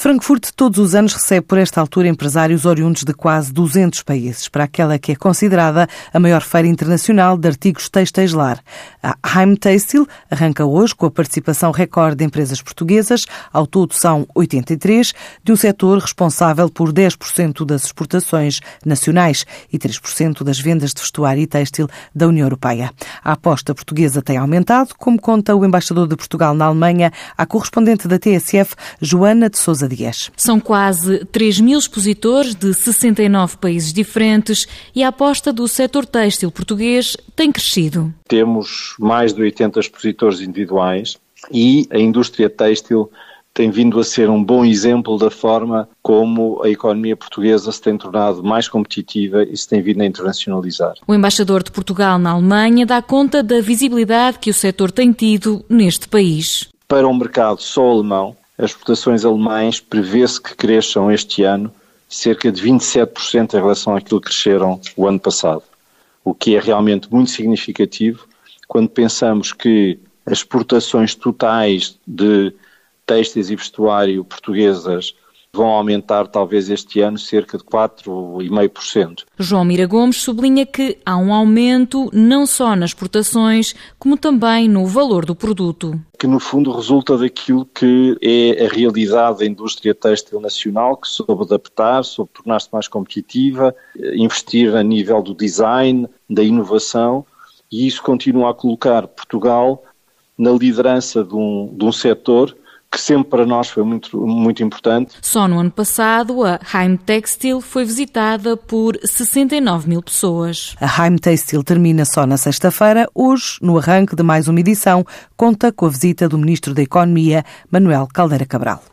Frankfurt todos os anos recebe por esta altura empresários oriundos de quase 200 países, para aquela que é considerada a maior feira internacional de artigos têxteis lar. A Heimtextil arranca hoje com a participação recorde de empresas portuguesas, ao todo são 83, de um setor responsável por 10% das exportações nacionais e 3% das vendas de vestuário e têxtil da União Europeia. A aposta portuguesa tem aumentado, como conta o embaixador de Portugal na Alemanha, a correspondente da TSF, Joana de Sousa Dias. São quase 3 mil expositores de 69 países diferentes e a aposta do setor têxtil português tem crescido. Temos mais de 80 expositores individuais e a indústria têxtil tem vindo a ser um bom exemplo da forma como a economia portuguesa se tem tornado mais competitiva e se tem vindo a internacionalizar. O embaixador de Portugal na Alemanha dá conta da visibilidade que o setor tem tido neste país. Para um mercado só alemão, as exportações alemães prevê-se que cresçam este ano cerca de 27% em relação àquilo que cresceram o ano passado, o que é realmente muito significativo quando pensamos que as exportações totais de têxteis e vestuário portuguesas vão aumentar talvez este ano cerca de 4,5%. João Mira Gomes sublinha que há um aumento não só nas exportações, como também no valor do produto. Que no fundo resulta daquilo que é a realidade da indústria têxtil nacional, que soube adaptar, soube tornar-se mais competitiva, investir a nível do design, da inovação, e isso continua a colocar Portugal na liderança de um, de um setor que sempre para nós foi muito, muito importante. Só no ano passado, a Heim Textil foi visitada por 69 mil pessoas. A Heim Textil termina só na sexta-feira. Hoje, no arranque de mais uma edição, conta com a visita do Ministro da Economia, Manuel Caldeira Cabral.